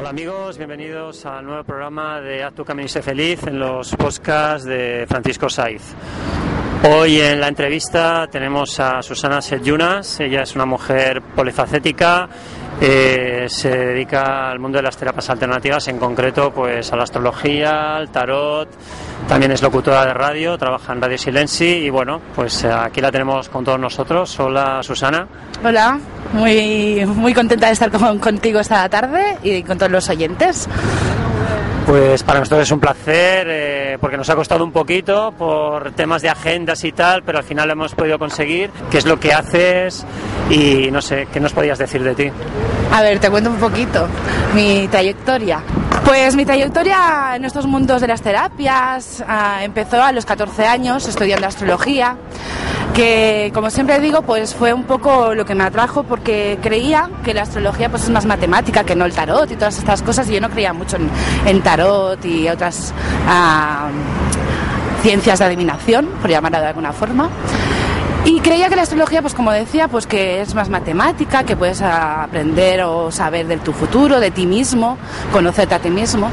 Hola amigos, bienvenidos al nuevo programa de Haz tu camino y sé feliz en los podcasts de Francisco Saiz. Hoy en la entrevista tenemos a Susana Sejunas, ella es una mujer polifacética, eh, se dedica al mundo de las terapias alternativas, en concreto pues a la astrología, al tarot, también es locutora de radio, trabaja en Radio Silenci y bueno, pues eh, aquí la tenemos con todos nosotros. Hola Susana. Hola, muy, muy contenta de estar con- contigo esta tarde y con todos los oyentes. Pues para nosotros es un placer eh, porque nos ha costado un poquito por temas de agendas y tal, pero al final lo hemos podido conseguir. ¿Qué es lo que haces? Y no sé, ¿qué nos podías decir de ti? A ver, te cuento un poquito mi trayectoria. Pues mi trayectoria en estos mundos de las terapias ah, empezó a los 14 años estudiando astrología, que como siempre digo, pues fue un poco lo que me atrajo porque creía que la astrología pues es más matemática que no el tarot y todas estas cosas y yo no creía mucho en, tarot y otras ah, ciencias de adivinación, por llamarla de alguna forma. Y creía que la astrología, pues como decía, pues que es más matemática, que puedes aprender o saber de tu futuro, de ti mismo, conocerte a ti mismo.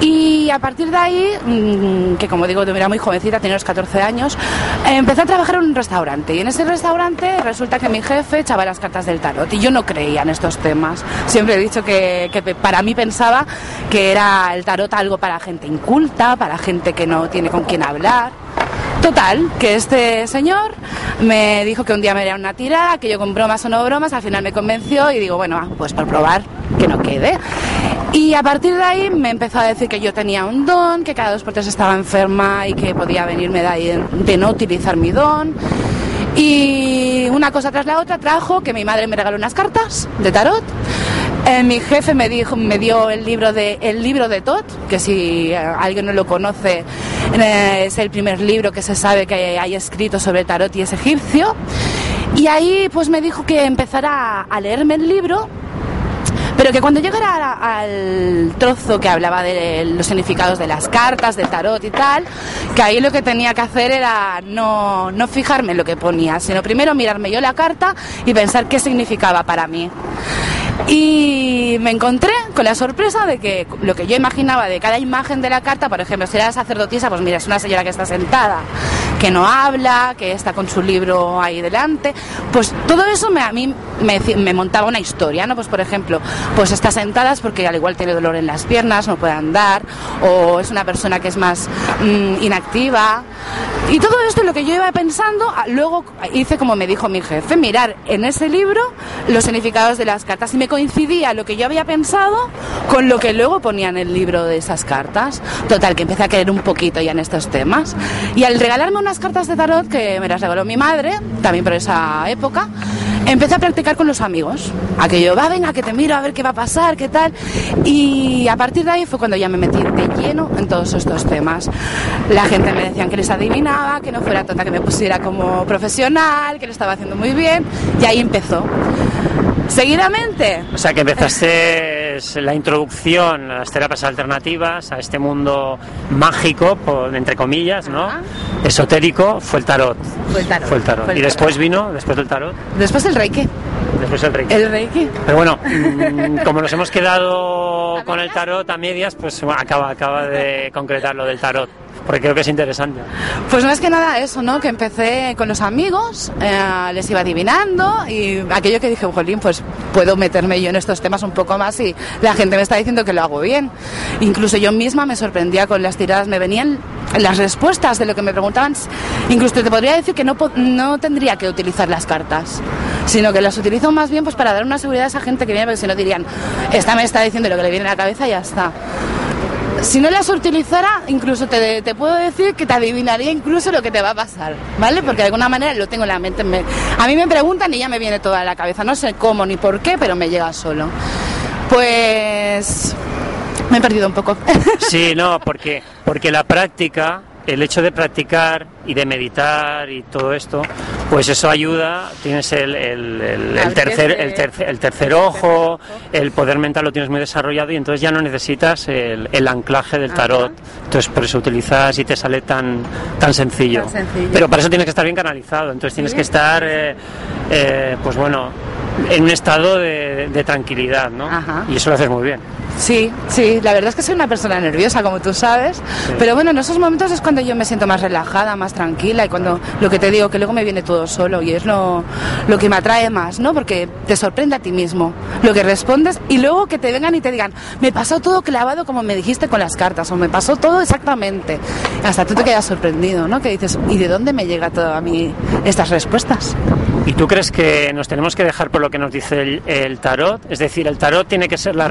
Y a partir de ahí, mm, que como digo, era muy jovencita, tenía los 14 años, empecé a trabajar en un restaurante. Y en ese restaurante resulta que mi jefe echaba las cartas del tarot. Y yo no creía en estos temas. Siempre he dicho que, que para mí pensaba que era el tarot algo para gente inculta, para gente que no tiene con quién hablar. Total, que este señor me dijo que un día me haría una tirada, que yo con bromas o no bromas, al final me convenció y digo, bueno, pues por probar, que no quede. Y a partir de ahí me empezó a decir que yo tenía un don, que cada dos por tres estaba enferma y que podía venirme de ahí de no utilizar mi don. Y una cosa tras la otra trajo que mi madre me regaló unas cartas de tarot. Eh, mi jefe me dijo, me dio el libro de el libro de Tot, que si eh, alguien no lo conoce eh, es el primer libro que se sabe que hay escrito sobre tarot y es egipcio. Y ahí pues me dijo que empezara a leerme el libro pero que cuando llegara al trozo que hablaba de los significados de las cartas, del tarot y tal, que ahí lo que tenía que hacer era no, no fijarme en lo que ponía, sino primero mirarme yo la carta y pensar qué significaba para mí. Y me encontré con la sorpresa de que lo que yo imaginaba de cada imagen de la carta, por ejemplo, si era la sacerdotisa, pues mira, es una señora que está sentada, que no habla, que está con su libro ahí delante, pues todo eso me, a mí me, me montaba una historia, ¿no? Pues por ejemplo, pues está sentada porque al igual tiene dolor en las piernas, no puede andar, o es una persona que es más mm, inactiva. Y todo esto lo que yo iba pensando, luego hice como me dijo mi jefe, mirar en ese libro los significados de las cartas y me coincidía lo que yo había pensado con lo que luego ponía en el libro de esas cartas. Total, que empecé a creer un poquito ya en estos temas. Y al regalarme unas cartas de tarot que me las regaló mi madre, también por esa época, empecé a practicar con los amigos. Aquello, va, venga, que te miro a ver qué va a pasar, qué tal. Y a partir de ahí fue cuando ya me metí de lleno en todos estos temas. La gente me decía que les adivinaba, que no fuera tonta, que me pusiera como profesional, que lo estaba haciendo muy bien. Y ahí empezó. Seguidamente, O sea que empezaste la introducción a las terapias alternativas, a este mundo mágico, por- entre comillas, ¿no? Ajá. Esotérico, fue el tarot. Fue el tarot. Fue el tarot. Fue el y después vino, después del tarot, después el reiki. después el reiki. El reiki. Pero bueno, mm, como nos hemos quedado con el tarot a medias, pues acaba, acaba de concretar lo del tarot. Porque creo que es interesante. Pues más que nada eso, ¿no? Que empecé con los amigos, eh, les iba adivinando y aquello que dije, jolín, pues puedo meterme yo en estos temas un poco más y la gente me está diciendo que lo hago bien. Incluso yo misma me sorprendía con las tiradas, me venían las respuestas de lo que me preguntaban. Incluso te podría decir que no, no tendría que utilizar las cartas, sino que las utilizo más bien pues para dar una seguridad a esa gente que viene, porque si no dirían, esta me está diciendo lo que le viene a la cabeza y ya está si no las utilizara, incluso te, te, puedo decir que te adivinaría incluso lo que te va a pasar, ¿vale? Porque de alguna manera lo tengo en la mente. Me, a mí me preguntan y ya me viene toda la cabeza. No sé cómo ni por qué, pero me llega solo. Pues me he perdido un poco. Sí, no, porque, porque la práctica el hecho de practicar y de meditar y todo esto, pues eso ayuda, tienes el, el, tercer, el, tercer, el tercer ojo, el poder mental lo tienes muy desarrollado y entonces ya no necesitas el, anclaje del tarot. Entonces por eso utilizas y te sale tan, tan, sencillo. Pero para eso tienes que estar bien canalizado, entonces tienes que estar, eh, eh, pues bueno, en un estado de, tranquilidad, ¿no? Y eso lo haces muy bien. Sí, sí, la verdad es que soy una persona nerviosa, como tú sabes, pero bueno, en esos momentos es cuando yo me siento más relajada, más tranquila y cuando lo que te digo, que luego me viene todo solo y es lo, lo que me atrae más, ¿no? Porque te sorprende a ti mismo lo que respondes y luego que te vengan y te digan, me pasó todo clavado como me dijiste con las cartas o me pasó todo exactamente. Hasta tú te quedas sorprendido, ¿no? Que dices, ¿y de dónde me llega todo a mí estas respuestas? ¿Y tú crees que nos tenemos que dejar por lo que nos dice el, tarot? Es decir, el tarot tiene que ser la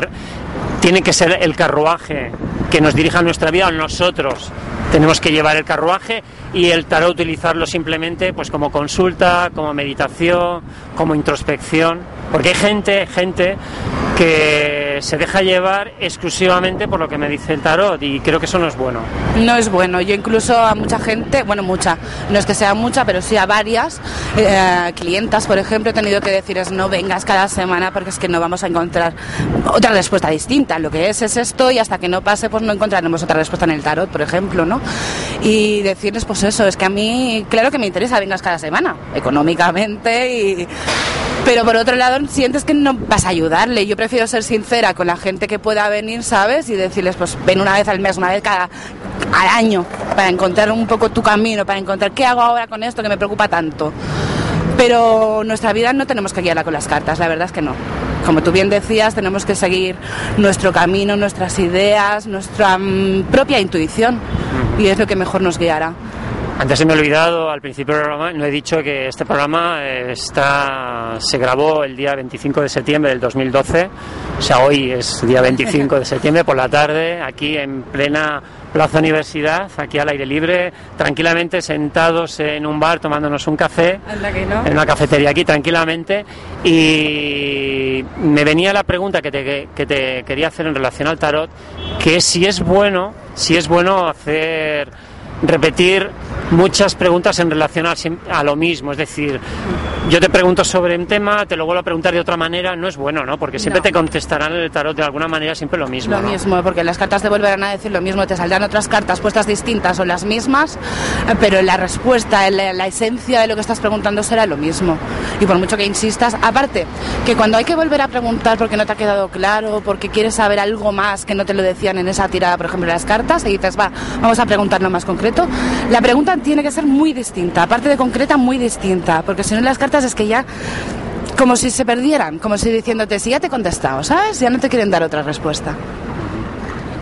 tiene que ser el carruaje que nos dirija nuestra vida. Nosotros tenemos que llevar el carruaje y el tarot utilizarlo simplemente pues como consulta, como meditación, como introspección, porque hay gente, gente que se deja llevar exclusivamente por lo que me dice el tarot y creo que eso no es bueno. No es bueno. Yo incluso a mucha gente, bueno, mucha, no es que sea mucha, pero sí a varias eh, clientas, por ejemplo, he tenido que decirles no vengas cada semana porque es que no vamos a encontrar otra respuesta distinta. Lo que es es esto y hasta que no pase pues no encontraremos otra respuesta en el tarot, por ejemplo, ¿no? Y decirles pues eso, es que a mí claro que me interesa vengas cada semana, económicamente y pero por otro lado sientes que no vas a ayudarle. Yo prefiero ser sincera con la gente que pueda venir, ¿sabes? Y decirles, pues ven una vez al mes, una vez cada al año, para encontrar un poco tu camino, para encontrar qué hago ahora con esto que me preocupa tanto. Pero nuestra vida no tenemos que guiarla con las cartas, la verdad es que no. Como tú bien decías, tenemos que seguir nuestro camino, nuestras ideas, nuestra mm, propia intuición y es lo que mejor nos guiará. Antes se me ha olvidado, al principio del programa, no he dicho que este programa está, se grabó el día 25 de septiembre del 2012, o sea, hoy es día 25 de septiembre por la tarde, aquí en plena Plaza Universidad, aquí al aire libre, tranquilamente sentados en un bar tomándonos un café, en una cafetería aquí tranquilamente, y me venía la pregunta que te, que te quería hacer en relación al tarot, que es si es bueno, si es bueno hacer repetir muchas preguntas en relación a, lo mismo. Es decir, yo te pregunto sobre un tema, te lo vuelvo a preguntar de otra manera, no es bueno, ¿no? Porque siempre te contestarán el tarot de alguna manera siempre lo mismo. Lo mismo, porque las cartas te volverán a decir lo mismo, te saldrán otras cartas puestas distintas o las mismas, eh, pero la respuesta, la, la esencia de lo que estás preguntando será lo mismo. Y por mucho que insistas, aparte, que cuando hay que volver a preguntar porque no te ha quedado claro, porque quieres saber algo más que no te lo decían en esa tirada, por ejemplo, las cartas, y dices, va, vamos a preguntarlo más concreto, la pregunta tiene que ser muy distinta, aparte de concreta, muy distinta, porque si no las cartas es que ya como si se perdieran, como si diciéndote, si ya te he contestado, ¿sabes? Ya no te quieren dar otra respuesta.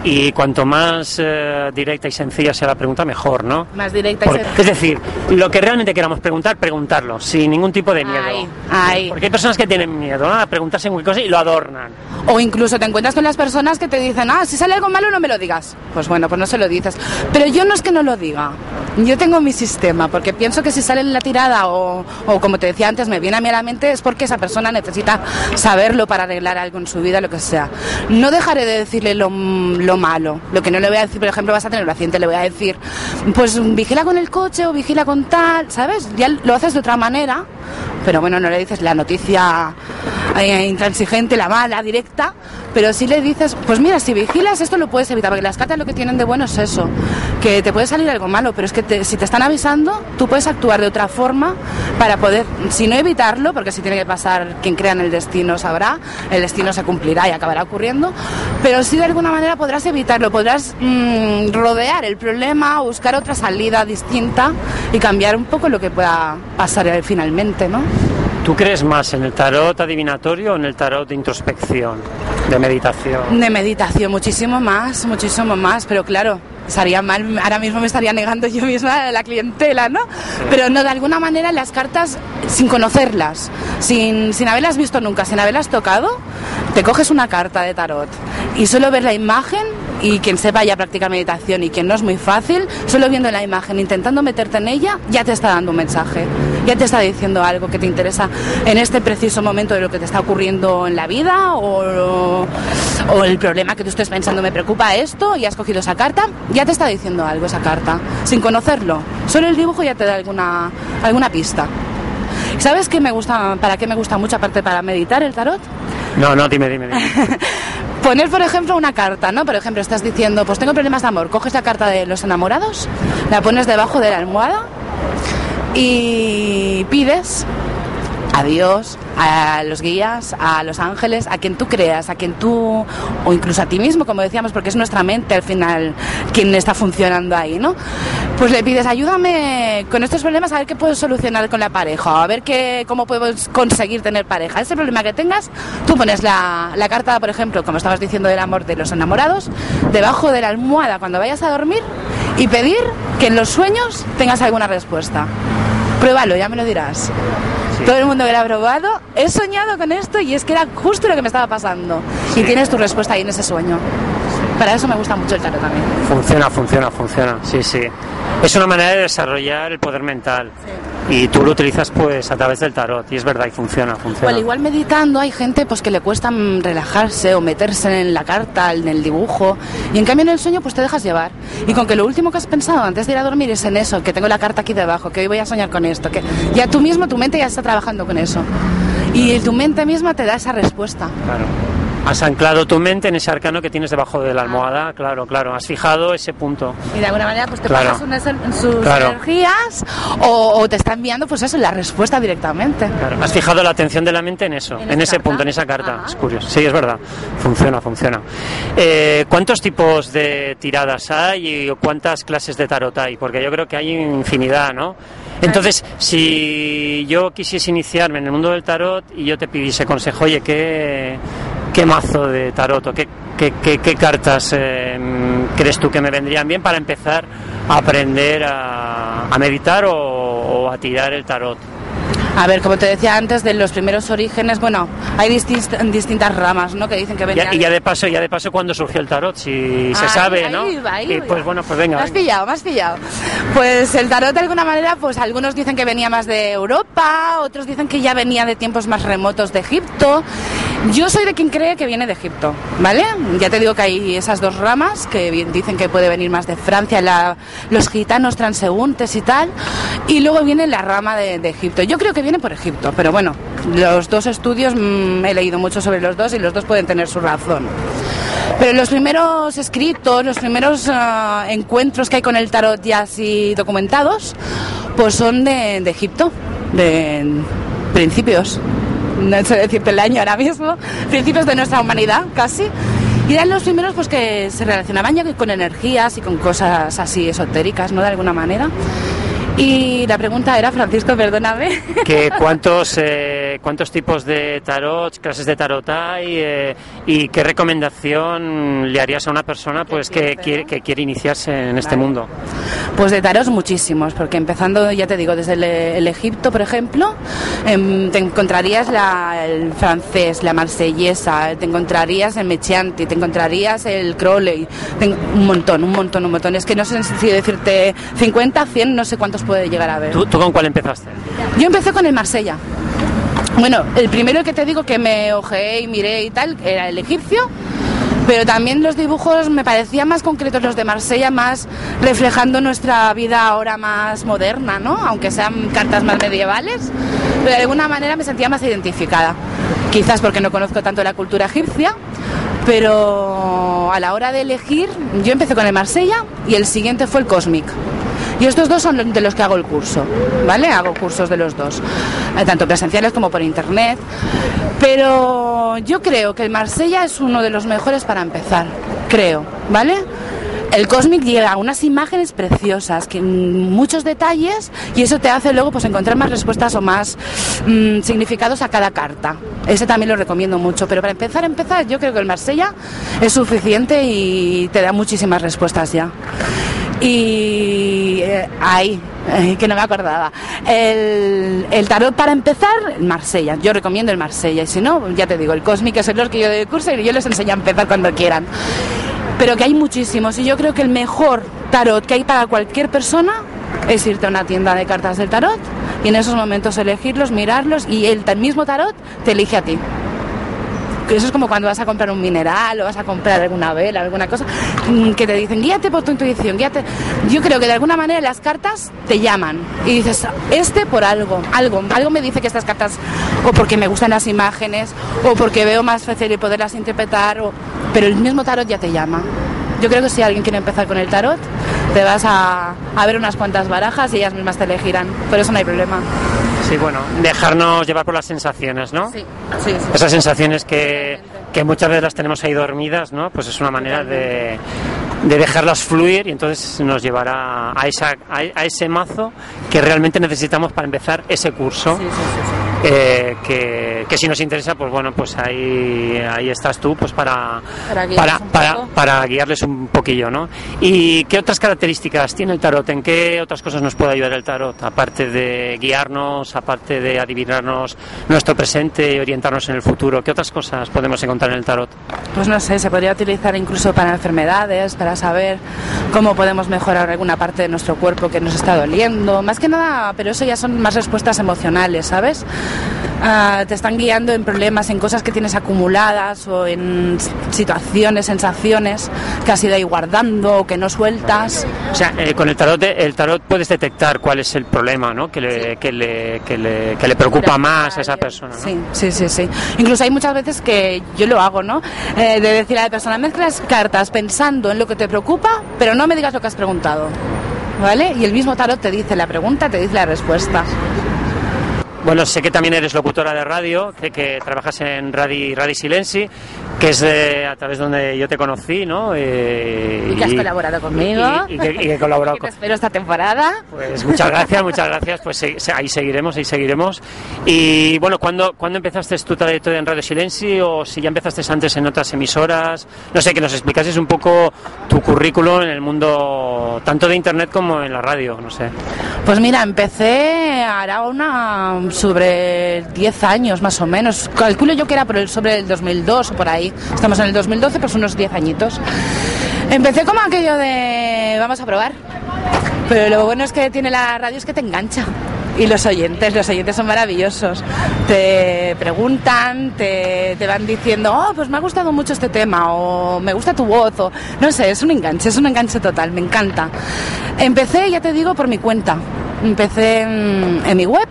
Y cuanto más eh, directa y sencilla sea la pregunta, mejor, ¿no? Más directa y sencilla. Es decir, lo que realmente queramos preguntar, preguntarlo, sin ningún tipo de miedo. Porque hay personas que tienen miedo a preguntarse cualquier cosa y lo adornan. O incluso te encuentras con las personas que te dicen, ah, si sale algo malo no me lo digas. Pues bueno, pues no se lo dices. Pero yo no es que no lo diga. Yo tengo mi sistema, porque pienso que si sale en la tirada o, o como te decía antes, me viene a mí a la mente, es porque esa persona necesita saberlo para arreglar algo en su vida, lo que sea. No dejaré de decirle lo, lo malo. Lo que no le voy a decir, por ejemplo, vas a tener un accidente, le voy a decir, pues vigila con el coche o vigila con tal, ¿sabes? Ya lo haces de otra manera, pero bueno, no le dices la noticia eh, intransigente, la mala, directa, pero si le dices, pues mira, si vigilas esto lo puedes evitar, porque las cartas lo que tienen de bueno es eso, que te puede salir algo malo, pero es que si te están avisando, tú puedes actuar de otra forma para poder, si no evitarlo, porque si tiene que pasar, quien crea en el destino sabrá, el destino se cumplirá y acabará ocurriendo, pero sí de alguna manera podrás evitarlo, podrás mm, rodear el problema, buscar otra salida distinta y cambiar un poco lo que pueda pasar finalmente, ¿no? ¿Tú crees más en el tarot adivinatorio o en el tarot de introspección, de meditación? De meditación, muchísimo más, muchísimo más, pero claro, estaría mal, ahora mismo me estaría negando yo misma la clientela, ¿no? Pero no, de alguna manera las cartas, sin conocerlas, sin, sin haberlas visto nunca, sin haberlas tocado, te coges una carta de tarot y solo ves la imagen y quien sepa ya practicar meditación y quien no es muy fácil, solo viendo la imagen, intentando meterte en ella, ya te está dando un mensaje, ya te está diciendo algo que te interesa en este preciso momento de lo que te está ocurriendo en la vida o, o el problema que tú estés pensando, me preocupa esto y has cogido esa carta, ya te está diciendo algo esa carta, sin conocerlo. Solo el dibujo ya te da alguna, alguna pista. ¿Sabes qué me gusta, para qué me gusta mucho aparte para meditar el tarot? No, no, dime, dime. dime. Poner, por ejemplo, una carta, ¿no? Por ejemplo, estás diciendo, pues tengo problemas de amor, coges la carta de los enamorados, la pones debajo de la almohada y pides a Dios, a los guías, a los ángeles, a quien tú creas, a quien tú, o incluso a ti mismo, como decíamos, porque es nuestra mente al final quien está funcionando ahí, ¿no? Pues le pides, ayúdame con estos problemas a ver qué puedo solucionar con la pareja, a ver qué, cómo puedo conseguir tener pareja. Ese problema que tengas, tú pones la, la carta, por ejemplo, como estabas diciendo del amor de los enamorados, debajo de la almohada cuando vayas a dormir y pedir que en los sueños tengas alguna respuesta. Pruébalo, ya me lo dirás. Todo el mundo que lo ha probado, he soñado con esto y es que era justo lo que me estaba pasando. Y tienes tu respuesta ahí en ese sueño. Para eso me gusta mucho el tarot también. Funciona, funciona, funciona. Sí, sí. Es una manera de desarrollar el poder mental. Y tú lo utilizas pues a través del tarot y es verdad y funciona, funciona. Igual meditando hay gente pues que le cuesta relajarse o meterse en la carta, en el dibujo y en cambio en el sueño pues te dejas llevar. Y con que lo último que has pensado antes de ir a dormir es en eso, que tengo la carta aquí debajo, que hoy voy a soñar con esto, que ya tú mismo, tu mente ya está trabajando con eso. Y tu mente misma te da esa respuesta. Claro. Has anclado tu mente en ese arcano que tienes debajo de la almohada, claro, claro. Has fijado ese punto. Y de alguna manera pues te Claro. pasas unas, sus Claro. energías o, o te está enviando pues eso, la respuesta directamente. Claro, has fijado la atención de la mente en eso, en, ese carta. punto, en esa carta. Ajá. Es curioso. Sí, es verdad. Funciona, funciona. Eh, ¿Cuántos tipos de tiradas hay y cuántas clases de tarot hay? Porque yo creo que hay infinidad, ¿no? Entonces, si yo quisiese iniciarme en el mundo del tarot y yo te pidiese consejo, oye, ¿qué, qué mazo de tarot o qué, qué, qué- qué cartas eh, crees tú que me vendrían bien para empezar a aprender a, a meditar o, o a tirar el tarot? A ver, como te decía antes, de los primeros orígenes, bueno, hay distin- distintas ramas, ¿no? Que dicen que venían... y ya de paso, ya de paso, cuando surgió el tarot? Si se Ahí- sabe, ahí ¿no? iba, ahí y pues bueno, pues venga. Me has venga. pillado, me has pillado. Pues el tarot de alguna manera, pues algunos dicen que venía más de Europa, otros dicen que ya venía de tiempos más remotos de Egipto. Yo soy de quien cree que viene de Egipto, ¿vale? Ya te digo que hay esas dos ramas que dicen que puede venir más de Francia, la- los gitanos transeúntes y tal, y luego viene la rama de, Egipto. Yo creo que viene por Egipto, pero bueno, los dos estudios mm, he leído mucho sobre los dos y los dos pueden tener su razón. Pero los primeros escritos, los primeros ah, encuentros que hay con el tarot ya así documentados, pues son de Egipto, de principios, no sé decirte el año ahora mismo, principios de nuestra humanidad casi. Y eran los primeros pues que se relacionaban ya con energías y con cosas así esotéricas, ¿no? De alguna manera. Y la pregunta era, Francisco, perdóname. Que cuántos, eh, ¿Cuántos tipos de tarot, clases de tarot hay eh, y qué recomendación le harías a una persona pues que quiere, que quiere iniciarse en este Vale. mundo? Pues de taros muchísimos, porque empezando, ya te digo, desde el, el Egipto, por ejemplo, em, te encontrarías la- el francés, la marsellesa, te encontrarías el Mechianti, te encontrarías el Crowley, un montón, un montón, un montón. Es que no sé si decirte 50, 100, no sé cuántos puede llegar a haber. ¿Tú, tú con cuál empezaste? Yo empecé con el Marsella. Bueno, el primero que te digo que me ojeé y miré y tal era el egipcio, pero también los dibujos me parecían más concretos los de Marsella, más reflejando nuestra vida ahora más moderna, ¿no? Aunque sean cartas más medievales, pero de alguna manera me sentía más identificada. quizás porque no conozco tanto la cultura egipcia, pero a la hora de elegir, yo empecé con el Marsella y el siguiente fue el Cosmic. Y estos dos son de los que hago el curso, ¿vale? Hago cursos de los dos, eh, tanto presenciales como por internet. Pero yo creo que el Marsella es uno de los mejores para empezar, creo, ¿vale? El Cosmic llega a unas imágenes preciosas, que muchos detalles, y eso te hace luego pues encontrar más respuestas o más mm, significados a cada carta. Ese también lo recomiendo mucho, pero para empezar, empezar, yo creo que el Marsella es suficiente y te da muchísimas respuestas ya. Y eh, ahí, eh, que no me acordaba. El, tarot para empezar, el Marsella. Yo recomiendo el Marsella. Y si no, ya te digo, el Cosmic es el que yo doy curso y yo les enseño a empezar cuando quieran pero que hay muchísimos y yo creo que el mejor tarot que hay para cualquier persona es irte a una tienda de cartas del tarot y en esos momentos elegirlos, mirarlos y el mismo tarot te elige a ti. Eso es como cuando vas a comprar un mineral o vas a comprar alguna vela, alguna cosa, mm, que te dicen, guíate por tu intuición, guíate. Yo creo que de alguna manera las cartas te llaman y dices, este por algo, algo, algo me dice que estas cartas, o porque me gustan las imágenes, o porque veo más fácil y poderlas interpretar, o... pero el mismo tarot ya te llama. Yo creo que si alguien quiere empezar con el tarot, te vas a, a ver unas cuantas barajas y ellas mismas te elegirán. Por eso no hay problema. Sí, bueno, dejarnos llevar por las sensaciones, ¿no? Sí, sí, sí. Esas sensaciones que, que, muchas veces las tenemos ahí dormidas, ¿no? Pues es una manera de, de dejarlas fluir y entonces nos llevará a, esa, a, a, ese mazo que realmente necesitamos para empezar ese curso. Sí, sí, sí, eh, que, que, si nos interesa, pues bueno, pues ahí, ahí estás tú pues para, para, para, para, para, guiarles un poquillo, ¿no? ¿Y qué otras características tiene el tarot? ¿En qué otras cosas nos puede ayudar el tarot? Aparte de guiarnos, aparte de adivinarnos nuestro presente y orientarnos en el futuro, ¿qué otras cosas podemos encontrar en el tarot? Pues no sé, se podría utilizar incluso para enfermedades, para saber cómo podemos mejorar alguna parte de nuestro cuerpo que nos está doliendo, más que nada, pero eso ya son más respuestas emocionales, ¿sabes? Uh, te están guiando en problemas, en cosas que tienes acumuladas o en situaciones, sensaciones que has ido ahí guardando o que no sueltas. O sea, eh, con el tarot, el tarot puedes detectar cuál es el problema, ¿no? Que le, sí. que le, que le, que le preocupa más a esa persona. ¿no? Sí, sí, sí, sí. Incluso hay muchas veces que yo lo hago, ¿no? Eh, de decir a la persona, mezclas cartas pensando en lo que te preocupa, pero no me digas lo que has preguntado. ¿Vale? Y el mismo tarot te dice la pregunta, te dice la respuesta. Bueno, sé que también eres locutora de radio, sé que trabajas en Radio, radio Silenci, que es eh, a través donde yo te conocí, ¿no? Eh, y que has y, colaborado conmigo. Y, y, que, y que he colaborado te espero esta temporada. Pues muchas gracias, muchas gracias. Pues ahí seguiremos, ahí seguiremos. Y bueno, ¿cuándo, ¿cuándo empezaste tu trayectoria en Radio Silenci o si ya empezaste antes en otras emisoras? No sé, que nos explicases un poco tu currículum en el mundo tanto de Internet como en la radio, no sé. Pues mira, empecé hará una sobre 10 años más o menos. Calculo yo que era sobre el 2002 o por ahí. Estamos en el 2012, pues unos 10 añitos. Empecé como aquello de vamos a probar. Pero lo bueno es que tiene la radio es que te engancha. Y los oyentes, los oyentes son maravillosos. Te preguntan, te, te, van diciendo, oh, pues me ha gustado mucho este tema, o me gusta tu voz, o no sé, es un enganche, es un enganche total, me encanta. Empecé, ya te digo, por mi cuenta. Empecé en, en mi web,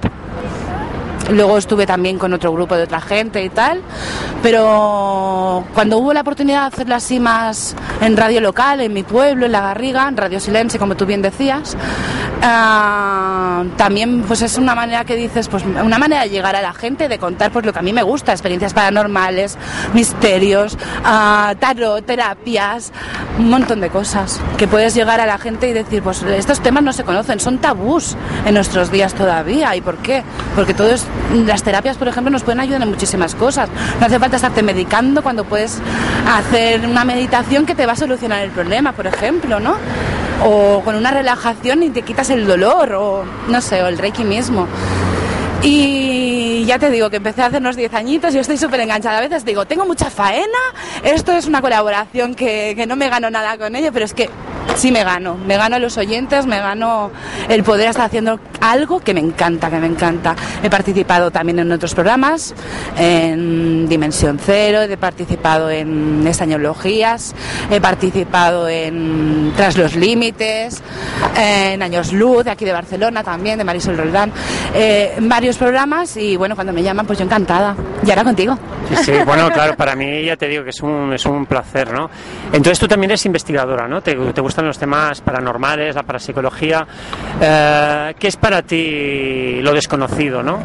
Luego estuve también con otro grupo de otra gente y tal, pero cuando hubo la oportunidad de hacerlo así más en radio local, en mi pueblo, en La Garriga, en Radio Silencio, como tú bien decías, uh, también pues es una manera que dices, pues una manera de llegar a la gente, de contar pues lo que a mí me gusta, experiencias paranormales, misterios, uh, tarot, terapias, un montón de cosas que puedes llegar a la gente y decir, pues estos temas no se conocen, son tabús en nuestros días todavía. ¿Y por qué? Porque todo es las terapias, por ejemplo, nos pueden ayudar en muchísimas cosas. No hace falta estarte medicando cuando puedes hacer una meditación que te va a solucionar el problema, por ejemplo, ¿no? O con una relajación y te quitas el dolor, o no sé, o el reiki mismo. Y ya te digo que empecé hace unos 10 añitos y estoy súper enganchada. A veces digo, tengo mucha faena, esto es una colaboración que, que, no me gano nada con ello, pero es que sí me gano. Me gano a los oyentes, me gano el poder estar haciendo algo que me encanta, que me encanta. He participado también en otros programas, en Dimensión Cero, he participado en Estañologías, he participado en Tras los Límites, en Años Luz, de aquí de Barcelona también, de Marisol Roldán, eh, varios programas y bueno, cuando me llaman pues yo encantada. Y ahora contigo. Sí, sí, bueno, claro, para mí ya te digo que es un, es un placer, ¿no? Entonces tú también eres investigadora, ¿no? Te, te gustan los temas paranormales, la parapsicología. Eh, ¿Qué es para ti lo desconocido, no?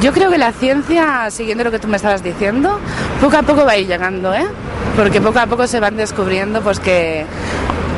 Yo creo que la ciencia, siguiendo lo que tú me estabas diciendo, poco a poco va a ir llegando, ¿eh? Porque poco a poco se van descubriendo pues que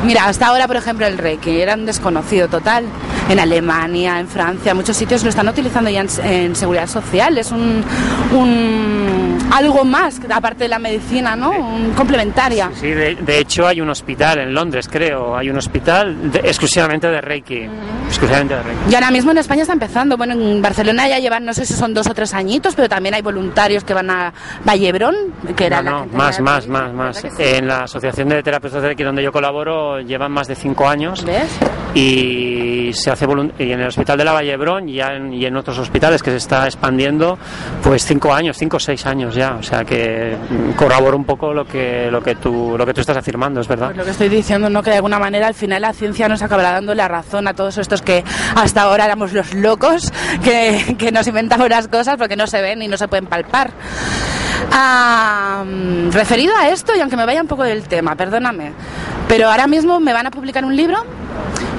Mira, hasta ahora, por ejemplo, el Reiki era un desconocido total. En Alemania, en Francia, muchos sitios lo están utilizando ya en, en seguridad social. Es un, un, algo más, aparte de la medicina, ¿no? Un complementaria. Sí, de, de, hecho hay un hospital en Londres, creo. Hay un hospital de, exclusivamente de Reiki. Exclusivamente de Reiki. Y ahora mismo en España está empezando. Bueno, en Barcelona ya llevan, no sé si son dos o tres añitos, pero también hay voluntarios que van a Vallebrón, que era no, la no, más, más, más, más. Sí? En la Asociación de Terapeutas de Reiki donde yo colaboro llevan más de cinco años. ¿Ves? Y se hace y en el Hospital de la Vallebrón y, en, y en otros hospitales que se está expandiendo, pues cinco años, cinco o seis años ya. O sea que corroboro un poco lo que lo que tú lo que tú estás afirmando, es verdad. Pues lo que estoy diciendo, no que de alguna manera al final la ciencia nos acabará dando la razón a todos estos que hasta ahora éramos los locos que, que nos inventamos las cosas porque no se ven y no se pueden palpar. Ah, referido a esto, y aunque me vaya un poco del tema, perdóname, pero ahora mismo me van a publicar un libro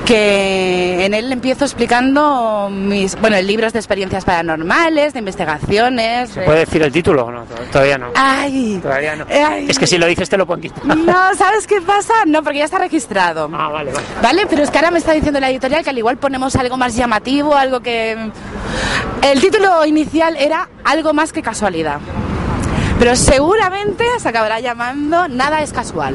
que en él empiezo explicando mis, bueno, el libro es de experiencias paranormales, de investigaciones. ¿Se puede decir el título? No, todavía no. Ay, todavía no. Ay. Es que si lo dices te lo pongo. No, ¿sabes qué pasa? No, porque ya está registrado. Ah, vale, vale. Vale, pero es que ahora me está diciendo la editorial que al igual ponemos algo más llamativo, algo que... El título inicial era Algo más que casualidad. Pero seguramente se acabará llamando Nada es casual.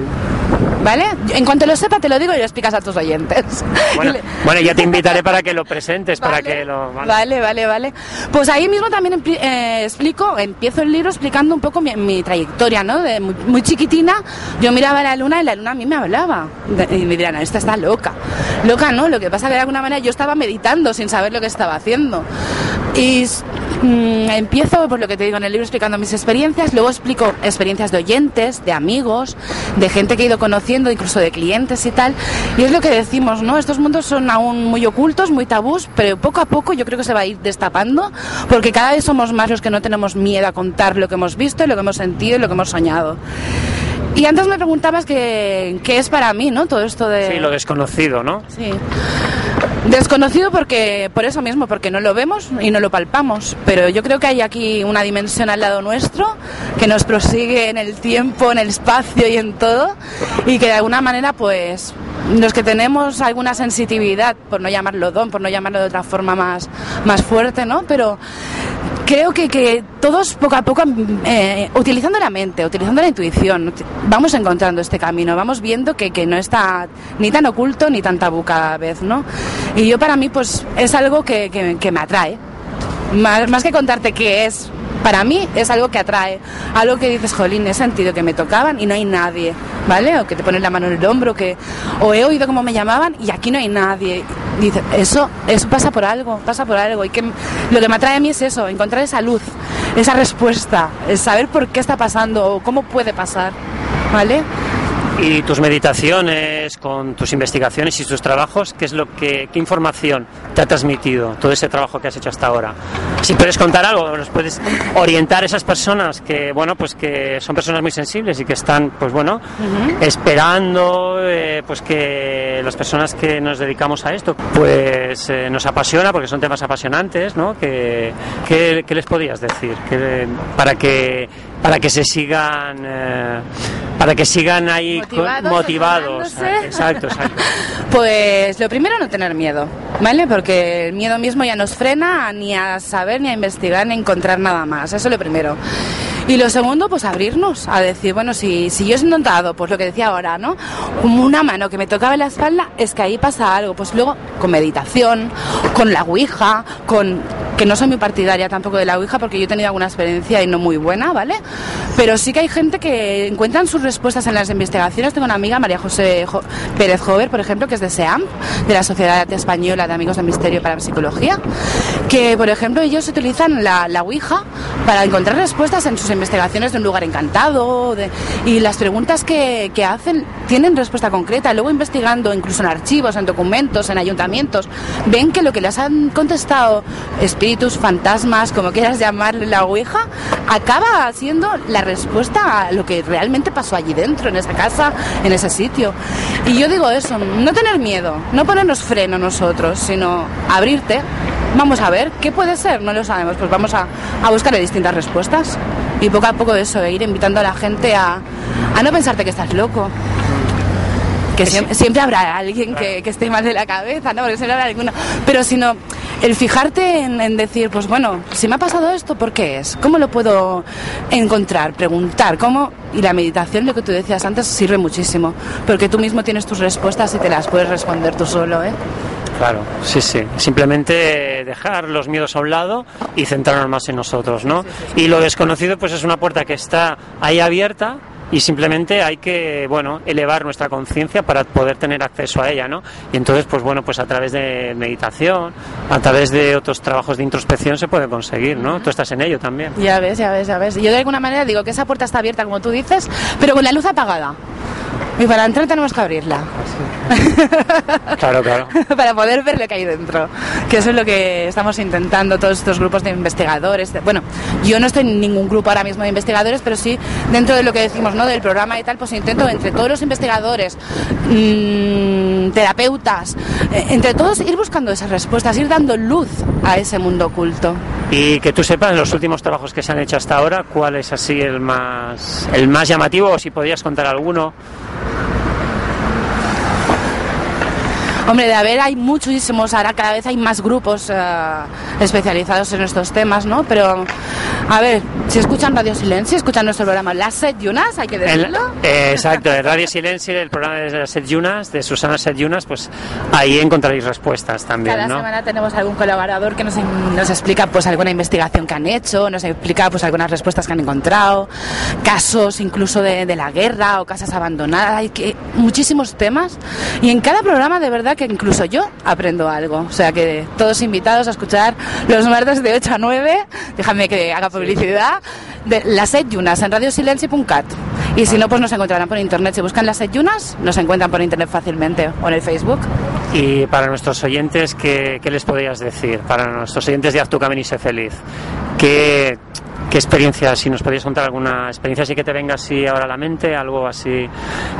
¿Vale? En cuanto lo sepa, te lo digo y lo explicas a tus oyentes. Bueno, bueno ya te invitaré para que lo presentes, vale, para que lo... Vale, vale, vale. vale. Pues ahí mismo también eh, explico, empiezo el libro explicando un poco mi, mi trayectoria, ¿no? De muy, muy, chiquitina, yo miraba a la luna y la luna a mí me hablaba. De, y me dirán, esta está loca. Loca, ¿no? Lo que pasa que de alguna manera yo estaba meditando sin saber lo que estaba haciendo. Y mmm, empiezo, por lo que te digo en el libro, explicando mis experiencias, luego explico experiencias de oyentes, de amigos, de gente que he ido conociendo incluso de clientes y tal. Y es lo que decimos, ¿no? Estos mundos son aún muy ocultos, muy tabús, pero poco a poco yo creo que se va a ir destapando, porque cada vez somos más los que no tenemos miedo a contar lo que hemos visto, lo que hemos sentido y lo que hemos soñado. Y antes me preguntabas qué es para mí, ¿no? Todo esto de... Sí, lo desconocido, ¿no? Sí. Desconocido porque, por eso mismo, porque no lo vemos y no lo palpamos. Pero yo creo que hay aquí una dimensión al lado nuestro que nos prosigue en el tiempo, en el espacio y en todo. Y que de alguna manera, pues, los que tenemos alguna sensitividad, por no llamarlo don, por no llamarlo de otra forma más, más fuerte, ¿no? Pero creo que, que todos poco a poco, eh, utilizando la mente, utilizando la intuición, vamos encontrando este camino, vamos viendo que, que, no está ni tan oculto ni tan tabú cada vez, ¿no? Y yo para mí, pues es algo que, que, que me atrae. Más, más que contarte qué es, para mí es algo que atrae, algo que dices, jolín, he sentido que me tocaban y no hay nadie, ¿vale? O que te pones la mano en el hombro, que, o he oído cómo me llamaban y aquí no hay nadie. Dice, eso, eso pasa por algo, pasa por algo. Y que lo que me atrae a mí es eso, encontrar esa luz, esa respuesta, el saber por qué está pasando o cómo puede pasar, ¿vale? Y tus meditaciones, con tus investigaciones y tus trabajos, ¿qué es lo que, qué información te ha transmitido todo ese trabajo que has hecho hasta ahora? Si puedes contar algo, nos puedes orientar a esas personas que, bueno, pues que son personas muy sensibles y que están, pues bueno, uh -huh. esperando, eh, pues que las personas que nos dedicamos a esto, pues eh, nos apasiona porque son temas apasionantes, ¿no? Que, que, ¿Qué les podías decir? Que, para que para que se sigan eh, para que sigan ahí motivados, motivados. exacto, exacto. Pues lo primero no tener miedo vale porque el miedo mismo ya nos frena ni a saber ni a investigar ni a encontrar nada más. Eso es lo primero y lo segundo, pues abrirnos a decir, bueno, si, si yo he notado, pues lo que decía ahora, ¿no? Una mano que me tocaba en la espalda, es que ahí pasa algo. Pues luego, con meditación, con la ouija, con que no soy muy partidaria tampoco de la Ouija porque yo he tenido alguna experiencia y no muy buena, ¿vale? Pero sí que hay gente que encuentran sus respuestas en las investigaciones. Tengo una amiga, María José Pérez Jover, por ejemplo, que es de SEAM, de la Sociedad Española de Amigos del Misterio para Psicología, que, por ejemplo, ellos utilizan la, la Ouija para encontrar respuestas en sus investigaciones de un lugar encantado y las preguntas que, hacen tienen respuesta concreta. Luego investigando incluso en archivos, en documentos, en ayuntamientos, ven que lo que les han contestado espíritus, fantasmas, como quieras llamarle la Ouija, acaba siendo la respuesta a lo que realmente pasó allí dentro, en esa casa, en ese sitio. Y yo digo eso, no tener miedo, no ponernos freno nosotros, sino abrirte. Vamos a ver, ¿qué puede ser? No lo sabemos, pues vamos a, a buscar distintas respuestas. Y poco a poco eso, ir invitando a la gente a, a no pensarte que estás loco, que siempre, habrá alguien que, esté mal de la cabeza, ¿no? Porque siempre habrá alguno. Pero sino el fijarte en, decir, pues bueno, si me ha pasado esto, ¿por qué es? ¿Cómo lo puedo encontrar? Preguntar, ¿cómo? Y la meditación, lo que tú decías antes, sirve muchísimo, porque tú mismo tienes tus respuestas y te las puedes responder tú solo, ¿eh? Claro, sí, sí. Simplemente dejar los miedos a un lado y centrarnos más en nosotros, ¿no? Y lo desconocido, pues es una puerta que está ahí abierta y simplemente hay que bueno elevar nuestra conciencia para poder tener acceso a ella no y entonces pues bueno pues a través de meditación a través de otros trabajos de introspección se puede conseguir no tú estás en ello también. Ya ves ya ves ya ves. Yo de alguna manera digo que esa puerta está abierta como tú dices pero con la luz apagada y para entrar tenemos que abrirla. Claro, claro. para poder ver lo que hay dentro. Que eso es lo que estamos intentando todos estos grupos de investigadores. Bueno, yo no estoy en ningún grupo ahora mismo de investigadores, pero sí dentro de lo que decimos, ¿no? Del programa y tal, pues intento entre todos los investigadores, mmm, terapeutas, eh, entre todos ir buscando esas respuestas, ir dando luz a ese mundo oculto. Y que tú sepas, los últimos trabajos que se han hecho hasta ahora, ¿cuál es así el más, el más llamativo? O si podrías contar alguno. Hombre, de haber hay muchísimos, ahora cada vez hay más grupos eh, especializados en estos temas, ¿no? Pero, a ver, si escuchan Radio Silencio, escuchan nuestro programa Las Set Yunas, hay que decirlo. Eh, exacto, el Radio Silencio, el programa de Las Set Yunas, de Susana Set Yunas, pues ahí encontraréis respuestas también, Cada semana tenemos algún colaborador que nos, nos explica pues alguna investigación que han hecho, nos explica pues algunas respuestas que han encontrado, casos incluso de, de la guerra o casas abandonadas, hay que, muchísimos temas y en cada programa de verdad que incluso yo aprendo algo. O sea que todos invitados a escuchar los martes de 8 a 9, déjame que haga publicidad, de las set Yunas en radiosilencio.cat. Y si no, pues nos encontrarán por internet. Si buscan las set Yunas, nos encuentran por internet fácilmente o en el Facebook. Y para nuestros oyentes, ¿qué, qué les podrías decir? Para nuestros oyentes de Haz tu camino y sé feliz. ¿Qué, ¿Qué experiencia, si nos podrías contar alguna experiencia así que te venga así ahora a la mente, algo así,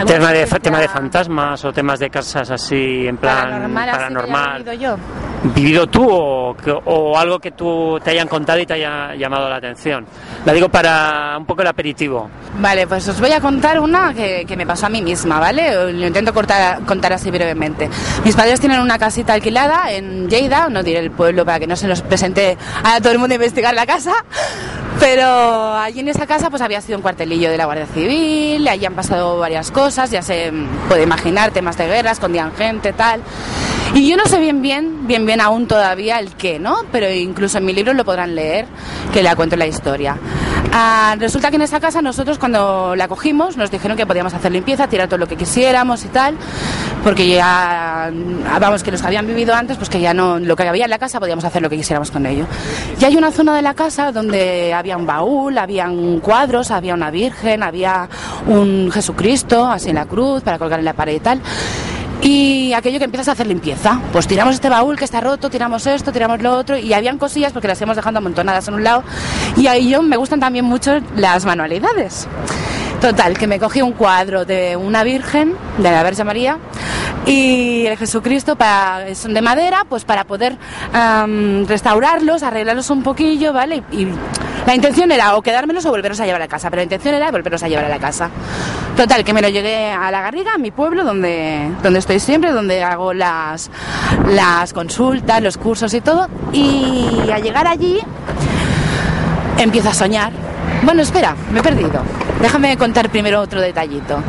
tema de, tema de fantasmas o temas de casas así en plan paranormal, paranormal vivido, yo. Vivido tú o, o, algo que tú te hayan contado y te haya llamado la atención? La digo para un poco el aperitivo. Vale, pues os voy a contar una que, que me pasó a mí misma, ¿vale? Lo intento cortar, contar así brevemente. Mis padres tienen una casita alquilada en Lleida, no diré el pueblo para que no se nos presente a todo el mundo a investigar la casa, pero allí en esa casa pues había sido un cuartelillo de la Guardia Civil, allí han pasado varias cosas, ya se puede imaginar, temas de guerra, escondían gente, tal. Y yo no sé bien bien, bien bien aún todavía el qué, ¿no? Pero incluso en mi libro lo podrán leer, que le cuento la historia. Ah, resulta que en esa casa nosotros cuando la cogimos nos dijeron que podíamos hacer limpieza, tirar todo lo que quisiéramos y tal, porque ya, vamos, que los que habían vivido antes, pues que ya no, lo que había en la casa podíamos hacer lo que quisiéramos con ello. Y hay una zona de la casa donde había un baúl, habían cuadros, había una virgen, había un Jesucristo, así en la cruz, para colgar en la pared y tal. Y aquello que empiezas a hacer limpieza. Pues tiramos este baúl que está roto, tiramos esto, tiramos lo otro. Y habían cosillas porque las íbamos dejando amontonadas en un lado. Y ahí yo me gustan también mucho las manualidades. Total, que me cogí un cuadro de una Virgen, de la Virgen María, y el Jesucristo para, son de madera, pues para poder um, restaurarlos, arreglarlos un poquillo, ¿vale? Y, y, la intención era o quedármelos o volverlos a llevar a casa, pero la intención era volverlos a llevar a la casa. Total, que me lo llegué a la Garriga, a mi pueblo, donde, donde estoy siempre, donde hago las, las consultas, los cursos y todo, y al llegar allí empiezo a soñar bueno, espera, me he perdido. Déjame contar primero otro detallito.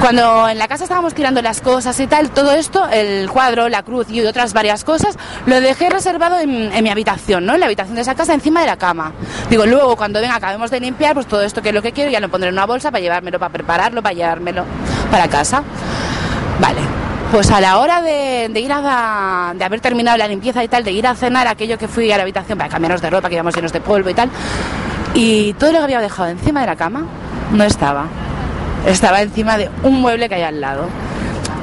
Cuando en la casa estábamos tirando las cosas y tal, todo esto, el cuadro, la cruz y otras varias cosas, lo dejé reservado en, mi habitación, ¿no? En la habitación de esa casa, encima de la cama. Digo, luego cuando venga, acabemos de limpiar, pues todo esto que es lo que quiero, ya lo pondré en una bolsa para llevármelo, para prepararlo, para llevármelo para casa. Vale. Pues a la hora de, de ir a de haber terminado la limpieza y tal, de ir a cenar aquello que fui a la habitación para cambiarnos de ropa, que íbamos llenos de polvo y tal, y todo lo que había dejado encima de la cama no estaba. Estaba encima de un mueble que hay al lado.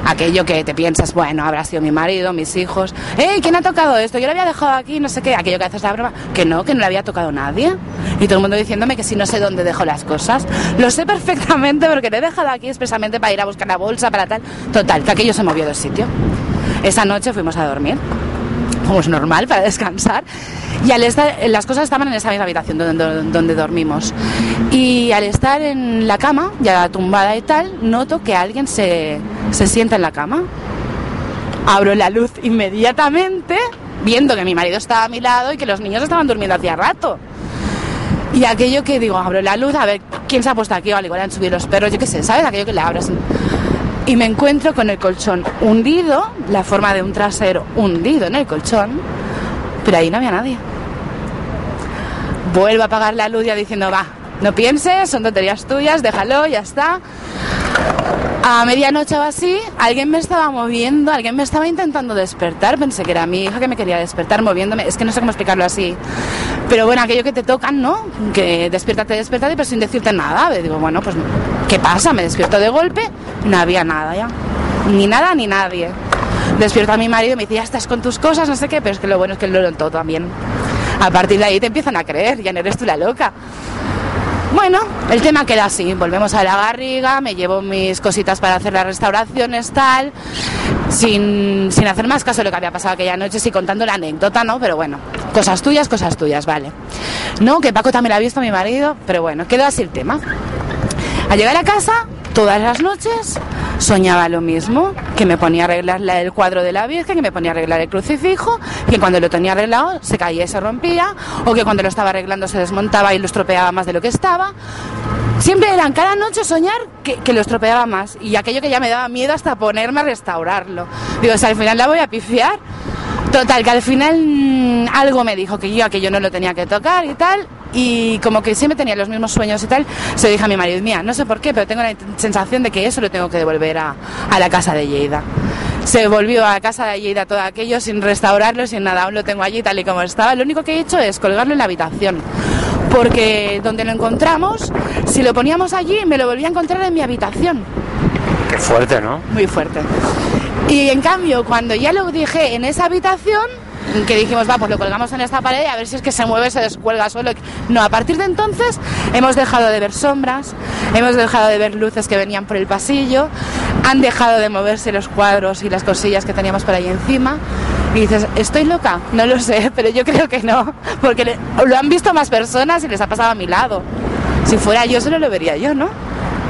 Aquello que te piensas, bueno, habrá sido mi marido, mis hijos. ¡Ey! ¿Quién ha tocado esto? Yo lo había dejado aquí, no sé qué. Aquello que haces la broma. Que no, que no le había tocado nadie. Y todo el mundo diciéndome que si no sé dónde dejo las cosas. Lo sé perfectamente porque lo he dejado aquí expresamente para ir a buscar la bolsa, para tal. Total, que aquello se movió del sitio. Esa noche fuimos a dormir como es normal, para descansar. Y al estar, las cosas estaban en esa misma habitación donde, donde, dormimos. Y al estar en la cama, ya tumbada y tal, noto que alguien se, se sienta en la cama. Abro la luz inmediatamente, viendo que mi marido estaba a mi lado y que los niños estaban durmiendo hacía rato. Y aquello que digo, abro la luz, a ver quién se ha puesto aquí, o al igual han subido los perros, yo qué sé, ¿sabes? Aquello que le abres y me encuentro con el colchón hundido, la forma de un trasero hundido en el colchón, pero ahí no había nadie. Vuelvo a apagar la luz ya diciendo, va, no pienses, son tonterías tuyas, déjalo, ya está. A medianoche o así, alguien me estaba moviendo, alguien me estaba intentando despertar. Pensé que era mi hija que me quería despertar moviéndome. Es que no sé cómo explicarlo así. Pero bueno, aquello que te tocan, ¿no? Que despiértate, despiértate, pero sin decirte nada. Digo, bueno, pues, ¿qué pasa? Me despierto de golpe, no había nada ya. Ni nada ni nadie. Despierto a mi marido y me dice, ya estás con tus cosas, no sé qué, pero es que lo bueno es que lo todo también. A partir de ahí te empiezan a creer, ya no eres tú la loca. Bueno, el tema queda así, volvemos a la barriga, me llevo mis cositas para hacer las restauraciones, tal, sin, sin hacer más caso de lo que había pasado aquella noche, sí contando la anécdota, ¿no? Pero bueno, cosas tuyas, cosas tuyas, vale. No, que Paco también la ha visto, mi marido, pero bueno, quedó así el tema. Al llegar a casa, todas las noches soñaba lo mismo, que me ponía a arreglar el cuadro de la Virgen, que me ponía a arreglar el crucifijo, que cuando lo tenía arreglado se caía y se rompía, o que cuando lo estaba arreglando se desmontaba y lo estropeaba más de lo que estaba. Siempre eran cada noche soñar que, lo estropeaba más y aquello que ya me daba miedo hasta ponerme a restaurarlo. Digo, o al final la voy a pifiar. Total, que al final mmm, algo me dijo que yo, que yo no lo tenía que tocar y tal, y como que siempre tenía los mismos sueños y tal, se lo dije a mi marido, mía, no sé por qué, pero tengo la sensación de que eso lo tengo que devolver a, a la casa de Lleida. Se volvió a la casa de Lleida todo aquello sin restaurarlo, sin nada, aún lo tengo allí tal y como estaba. Lo único que he hecho es colgarlo en la habitación, porque donde lo encontramos, si lo poníamos allí, me lo volví a encontrar en mi habitación. Qué fuerte, ¿no? Muy fuerte. Y en cambio, cuando ya lo dije en esa habitación, que dijimos, va, pues lo colgamos en esta pared y a ver si es que se mueve, se descuelga solo. No, a partir de entonces hemos dejado de ver sombras, hemos dejado de ver luces que venían por el pasillo, han dejado de moverse los cuadros y las cosillas que teníamos por ahí encima. Y dices, ¿estoy loca? No lo sé, pero yo creo que no, porque lo han visto más personas y les ha pasado a mi lado. Si fuera yo, solo lo vería yo, ¿no?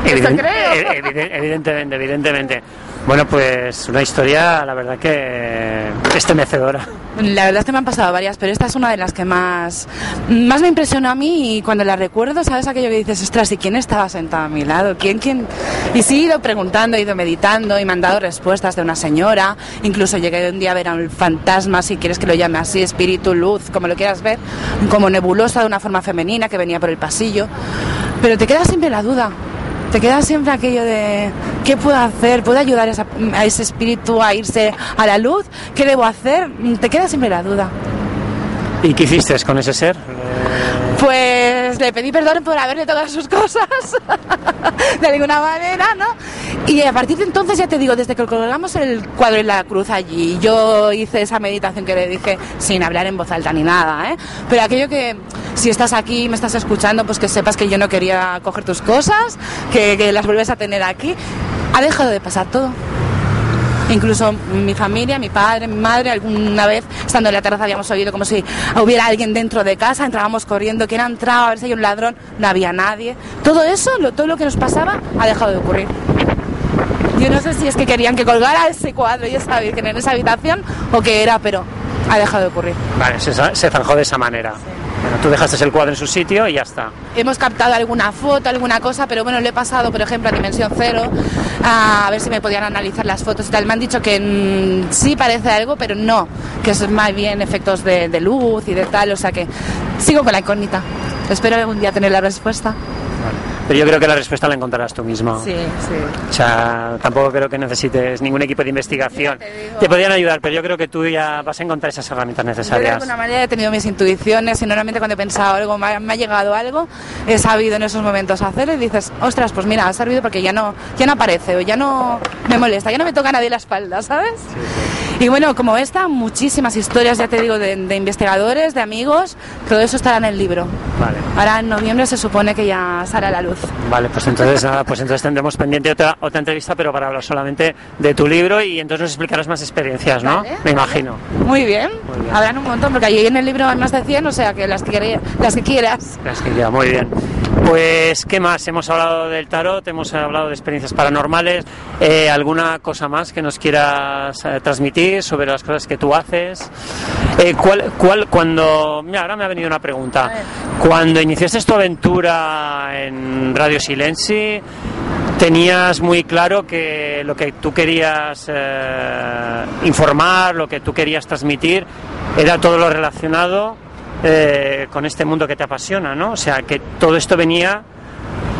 Evident creo. Evidentemente, evidentemente. Bueno, pues una historia, la verdad que estremecedora. La verdad es que me han pasado varias, pero esta es una de las que más, más me impresionó a mí y cuando la recuerdo, ¿sabes aquello que dices, ostras, ¿y quién estaba sentado a mi lado? ¿Quién, quién? Y sí, he ido preguntando, he ido meditando y me han dado respuestas de una señora, incluso llegué un día a ver a un fantasma, si quieres que lo llame así, espíritu, luz, como lo quieras ver, como nebulosa de una forma femenina que venía por el pasillo, pero te queda siempre la duda, te queda siempre aquello de ¿qué puedo hacer? ¿Puedo ayudar a, esa, ese espíritu a irse a la luz? ¿Qué debo hacer? Te queda siempre la duda. ¿Y qué hiciste con ese ser? Pues le pedí perdón por haberle tocado sus cosas, de alguna manera, ¿no? Y a partir de entonces, ya te digo, desde que colgamos el cuadro y la cruz allí, yo hice esa meditación que le dije sin hablar en voz alta ni nada, ¿eh? Pero aquello que, si estás aquí me estás escuchando, pues que sepas que yo no quería coger tus cosas, que, que las vuelves a tener aquí, ha dejado de pasar todo. Incluso mi familia, mi padre, mi madre, alguna vez estando en la terraza habíamos oído como si hubiera alguien dentro de casa, entrábamos corriendo, ¿quién ha entrado? A ver si hay un ladrón, no había nadie. Todo eso, lo, todo lo que nos pasaba, ha dejado de ocurrir. Yo no sé si es que querían que colgara ese cuadro y esa virgen en esa habitación o qué era, pero ha dejado de ocurrir. Vale, se, se zanjó de esa manera. Sí. Tú dejaste el cuadro en su sitio y ya está. Hemos captado alguna foto, alguna cosa, pero bueno, le he pasado, por ejemplo, a Dimensión Cero, a ver si me podían analizar las fotos y tal. Me han dicho que mm, sí parece algo, pero no, que es más bien efectos de, de luz y de tal, o sea que sigo con la incógnita. Espero algún día tener la respuesta. Pero yo creo que la respuesta la encontrarás tú mismo. Sí, sí. O sea, tampoco creo que necesites ningún equipo de investigación. Te digo. Te podrían ayudar, pero yo creo que tú ya vas a encontrar esas herramientas Yo de necesarias. alguna manera he tenido mis intuiciones y normalmente cuando he pensado algo, me ha, me ha llegado algo, he sabido en esos momentos hacerlo y dices, ostras, pues mira, ha servido porque ya no, ya no aparece o ya no me molesta, ya no me toca a nadie la espalda, ¿sabes? Y bueno, como esta, muchísimas historias, ya te digo, de, de investigadores, de amigos, todo eso estará en el libro. Vale. Ahora en noviembre se supone que ya sale a la luz. Vale, pues entonces nada, pues entonces tendremos pendiente otra otra entrevista, pero para hablar solamente de tu libro y entonces nos explicarás más experiencias, ¿no? Vale, Me imagino. Muy bien. Muy bien. habrán un montón, porque allí en el libro hay más de 100, o sea que las que, las que quieras. Es que ya, muy bien. Pues, ¿qué más? Hemos hablado del tarot, hemos hablado de experiencias paranormales. Eh, ¿Alguna cosa más que nos quieras eh, transmitir sobre las cosas que tú haces? Eh, ¿cuál, cuál, cuando, mira, ahora me ha venido una pregunta. Cuando iniciaste tu aventura en Radio Silenci, tenías muy claro que lo que tú querías eh, informar, lo que tú querías transmitir, era todo lo relacionado eh, con este mundo que te apasiona, ¿no? O sea, que todo esto venía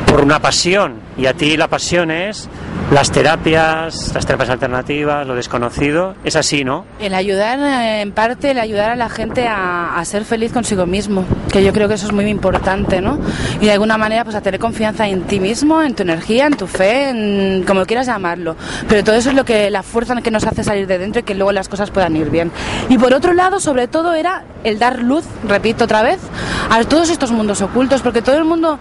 por una pasión y a ti la pasión es las terapias, las terapias alternativas, lo desconocido, es así, ¿no? El ayudar, eh, en parte, el ayudar a la gente a, ser feliz consigo mismo, que yo creo que eso es muy importante, ¿no? Y de alguna manera, pues a tener confianza en ti mismo, en tu energía, en tu fe, en como quieras llamarlo. Pero todo eso es lo que la fuerza que nos hace salir de dentro y que luego las cosas puedan ir bien. Y por otro lado, sobre todo, era el dar luz, repito otra vez, a todos estos mundos ocultos, porque todo el mundo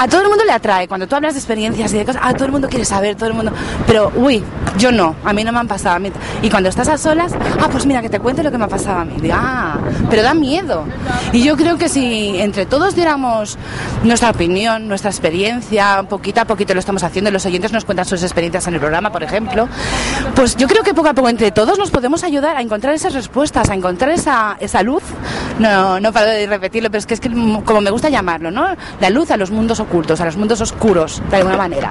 a todo el mundo le atrae cuando tú hablas de experiencias y de cosas, a todo el mundo quiere saber, todo el mundo, pero uy, yo no, a mí no me han pasado a mí. Y cuando estás a solas, ah, pues mira, que te cuente lo que me ha pasado a mí. Ah, pero da miedo. Y yo creo que si entre todos diéramos nuestra opinión, nuestra experiencia, poquito a poquito lo estamos haciendo, los oyentes nos cuentan sus experiencias en el programa, por ejemplo, pues yo creo que poco a poco entre todos nos podemos ayudar a encontrar esas respuestas, a encontrar esa, esa luz. No, no paro de repetirlo, pero es que es que como me gusta llamarlo, ¿no? La luz a los mundos a los mundos oscuros, de alguna manera.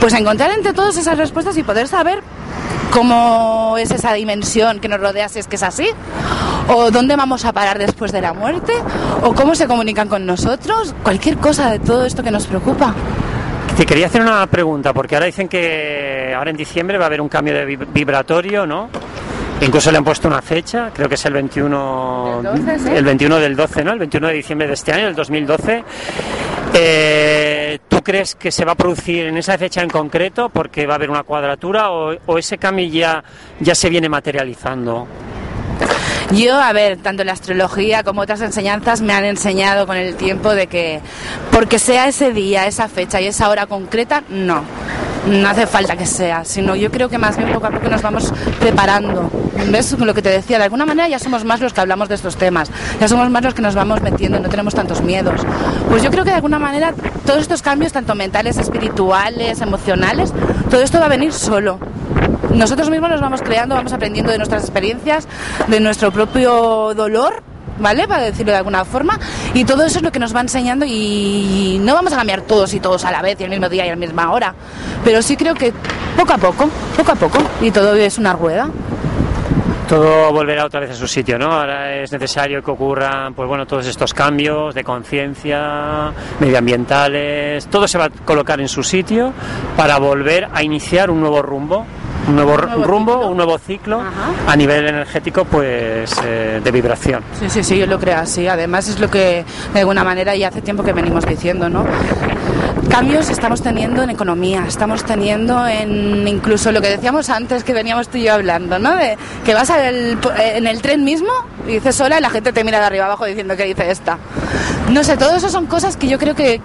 Pues encontrar entre todos esas respuestas y poder saber cómo es esa dimensión que nos rodea, si es que es así, o dónde vamos a parar después de la muerte, o cómo se comunican con nosotros, cualquier cosa de todo esto que nos preocupa. Te quería hacer una pregunta, porque ahora dicen que ahora en diciembre va a haber un cambio de vib- vibratorio, ¿no? Incluso le han puesto una fecha, creo que es el 21, Del 12, sí. el 21 del 12, ¿no? El 21 de diciembre de este año, del 2012. Eh, ¿Tú crees que se va a producir en esa fecha en concreto porque va a haber una cuadratura o, ese cambio ya, ya se viene materializando? Yo, a ver, tanto la astrología como otras enseñanzas me han enseñado con el tiempo de que porque sea ese día, esa fecha y esa hora concreta, no. No hace falta que sea, sino yo creo que más bien poco a poco nos vamos preparando. ¿Ves lo que te decía? De alguna manera ya somos más los que hablamos de estos temas, ya somos más los que nos vamos metiendo, no tenemos tantos miedos. Pues yo creo que de alguna manera todos estos cambios, tanto mentales, espirituales, emocionales, todo esto va a venir solo nosotros mismos nos vamos creando, vamos aprendiendo de nuestras experiencias, de nuestro propio dolor, ¿vale? Para decirlo de alguna forma. Y todo eso es lo que nos va enseñando y no vamos a cambiar todos y todos a la vez y el mismo día y a la misma hora. Pero sí creo que poco a poco, poco a poco, y todo es una rueda. Todo volverá otra vez a su sitio, ¿no? Ahora es necesario que ocurran, pues bueno, todos estos cambios de conciencia, medioambientales, todo se va a colocar en su sitio para volver a iniciar un nuevo rumbo, un nuevo, Un nuevo rumbo, ciclo. un nuevo ciclo Ajá. a nivel energético, pues eh, de vibración. Sí, sí, sí, yo lo creo así. Además es lo que de alguna manera ya hace tiempo que venimos diciendo, ¿no? Cambios estamos teniendo en economía, estamos teniendo en incluso lo que decíamos antes que veníamos tú y yo hablando, ¿no? De que vas al- en el tren mismo y dices sola y la gente te mira de arriba abajo diciendo que dice esta. No sé, todo eso son cosas que yo creo que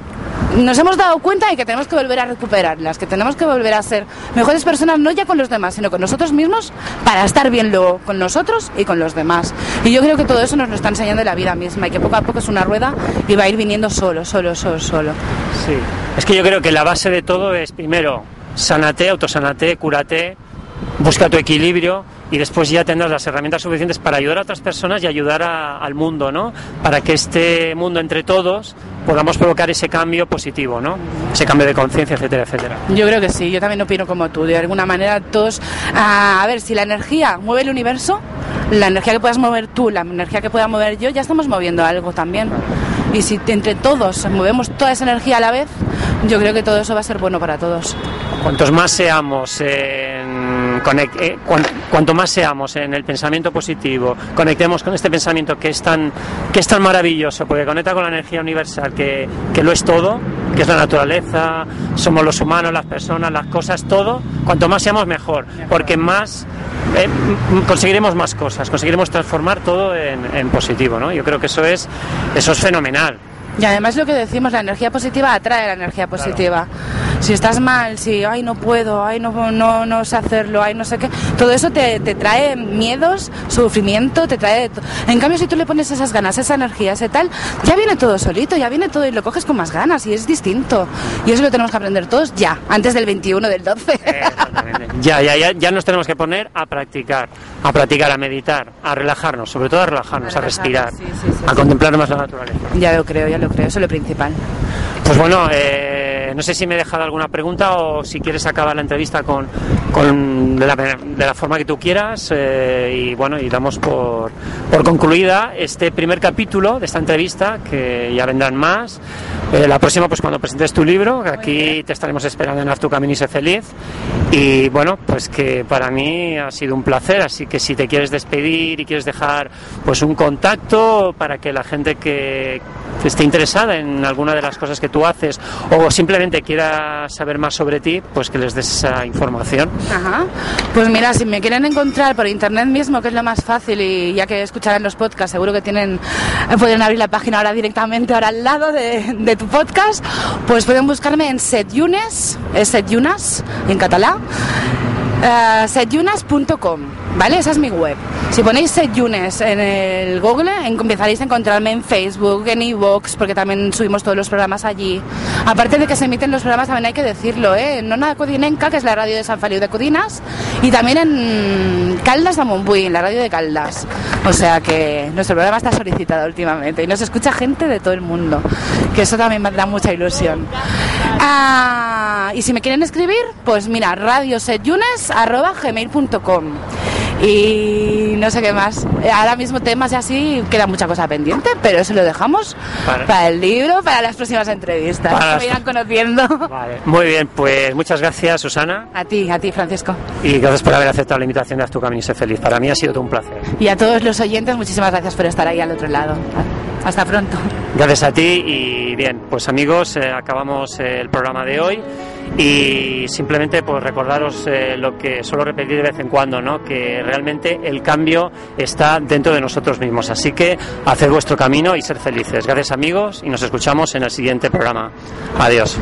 nos hemos dado cuenta y que tenemos que volver a recuperarlas, que tenemos que volver a ser mejores personas, no ya con los demás, sino con nosotros mismos, para estar bien luego con nosotros y con los demás. Y yo creo que todo eso nos lo está enseñando la vida misma y que poco a poco es una rueda y va a ir viniendo solo, solo, solo, solo. Sí. Es que yo creo que la base de todo es, primero, sanate, autosanate, cúrate, busca tu equilibrio, y después ya tendrás las herramientas suficientes para ayudar a otras personas y ayudar al mundo, ¿no? Para que este mundo entre todos podamos provocar ese cambio positivo, ¿no? Ese cambio de conciencia, etcétera, etcétera. Yo creo que sí, yo también opino como tú. De alguna manera todos, a ver, si la energía mueve el universo, la energía que puedas mover tú, la energía que pueda mover yo, ya estamos moviendo algo también. Y si entre todos movemos toda esa energía a la vez, yo creo que todo eso va a ser bueno para todos. Cuantos más seamos en, eh, cuanto más seamos en el pensamiento positivo, conectemos con este pensamiento que es tan, que es tan maravilloso, porque conecta con la energía universal, que, que lo es todo, que es la naturaleza, somos los humanos, las personas, las cosas, todo, cuanto más seamos mejor, porque más eh, conseguiremos más cosas, conseguiremos transformar todo en, positivo, ¿no? Yo creo que eso es, eso es fenomenal. Y además lo que decimos, la energía positiva atrae la energía positiva si estás mal, si, ay, no puedo, ay, no, no, no sé hacerlo, ay, no sé qué, todo eso te, te trae miedos, sufrimiento, te trae... En cambio, si tú le pones esas ganas, esa energía, ese tal, ya viene todo solito, ya viene todo y lo coges con más ganas y es distinto. Y eso lo tenemos que aprender todos ya, antes del 21, del 12. ya, ya, ya, ya nos tenemos que poner a practicar, a practicar, a meditar, a relajarnos, sobre todo a relajarnos, a, respirar, a contemplar más la naturaleza. Ya lo creo, ya lo creo, eso es lo principal. Pues bueno, eh, no sé si me he dejado alguna pregunta o si quieres acabar la entrevista con, de, la, forma que tú quieras eh, y bueno, y damos por, por, concluida este primer capítulo de esta entrevista que ya vendrán más. Eh, la próxima pues cuando presentes tu libro, aquí te estaremos esperando en Haz tu camino y sé feliz y bueno, pues que para mí ha sido un placer, así que si te quieres despedir y quieres dejar pues un contacto para que la gente que esté interesada en alguna de las cosas que tú haces o simplemente quiera saber más sobre ti, pues que les des esa información. Ajá. Pues mira, si me quieren encontrar por internet mismo, que es lo más fácil y ya que escucharán los podcasts, seguro que tienen pueden abrir la página ahora directamente ahora al lado de, tu podcast, pues pueden buscarme en setyunes, es setyunas en catalán, uh, setyunas.com. ¿vale? Esa es mi web. Si ponéis Setyunes en el Google, empezaréis a encontrarme en Facebook, en iVoox, porque también subimos todos los programas allí. Aparte de que se emiten los programas, también hay que decirlo, ¿eh? En Nona Codinenca, que es la radio de San Feliu de Codinas, y también en Caldas de Montbui, en la radio de Caldas. O sea que nuestro programa está solicitado últimamente y nos escucha gente de todo el mundo, que eso también me da mucha ilusión. Ah, y si me quieren escribir, pues mira, radiosetyunes.gmail.com y no sé qué más. Ahora mismo temas y así queda mucha cosa pendiente, pero eso lo dejamos para, el libro, para las próximas entrevistas. Para que me irán conociendo. Muy bien, pues muchas gracias, Susana. A ti, a ti, Francisco. Y gracias por haber aceptado la invitación de Haz tu camino y sé feliz. Para mí ha sido todo un placer. Y a todos los oyentes, muchísimas gracias por estar ahí al otro lado. Hasta pronto. Gracias a ti y bien, pues amigos, eh, acabamos eh, el programa de hoy y simplemente pues recordaros eh, lo que suelo repetir de vez en cuando, ¿no? que realmente el cambio está dentro de nosotros mismos. Así que hacer vuestro camino y ser felices. Gracias amigos y nos escuchamos en el siguiente programa. Adiós.